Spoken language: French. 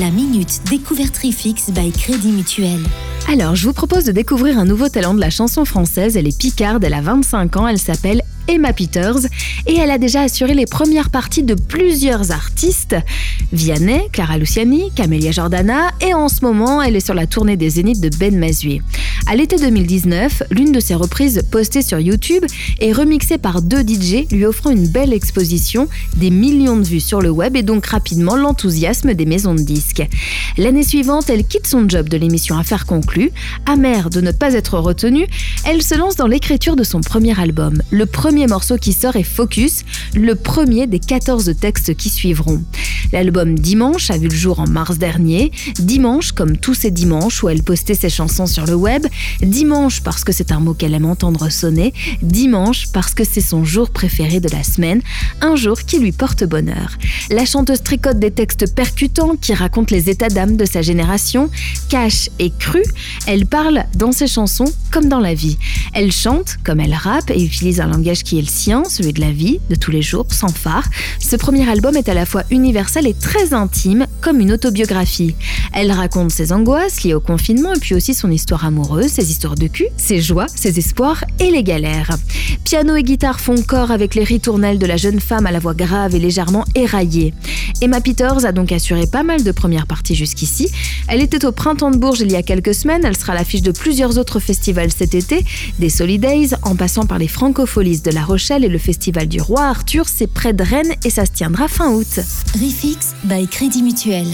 La minute découverte Rifix by Crédit Mutuel. Alors, je vous propose de découvrir un nouveau talent de la chanson française. Elle est picarde, elle a 25 ans, elle s'appelle Emma Peters et elle a déjà assuré les premières parties de plusieurs artistes Vianney, Clara Luciani, Camélia Jordana et en ce moment elle est sur la tournée des Zéniths de Ben Mazué. À l'été 2019, l'une de ses reprises postées sur YouTube est remixée par deux DJ lui offrant une belle exposition, des millions de vues sur le web et donc rapidement l'enthousiasme des maisons de disques. L'année suivante, elle quitte son job de l'émission Affaires conclues. Amère de ne pas être retenue, elle se lance dans l'écriture de son premier album. Le premier morceau qui sort est Focus, le premier des 14 textes qui suivront. L'album Dimanche a vu le jour en mars dernier. Dimanche, comme tous ces dimanches où elle postait ses chansons sur le web. Dimanche parce que c'est un mot qu'elle aime entendre sonner. Dimanche parce que c'est son jour préféré de la semaine. Un jour qui lui porte bonheur. La chanteuse tricote des textes percutants qui racontent les états d'âme de sa génération. Cash et cru, elle parle dans ses chansons comme dans la vie. Elle chante comme elle rappe et utilise un langage qui est le sien, celui de la vie, de tous les jours, sans phare. Ce premier album est à la fois universel est très intime, comme une autobiographie. Elle raconte ses angoisses liées au confinement et puis aussi son histoire amoureuse, ses histoires de cul, ses joies, ses espoirs et les galères. Piano et guitare font corps avec les ritournelles de la jeune femme à la voix grave et légèrement éraillée. Emma Peters a donc assuré pas mal de premières parties jusqu'ici. Elle était au Printemps de Bourges il y a quelques semaines, elle sera l'affiche de plusieurs autres festivals cet été, des Solidays en passant par les Francopholies de La Rochelle et le Festival du Roi Arthur, c'est près de Rennes et ça se tiendra fin août. By Crédit Mutuel.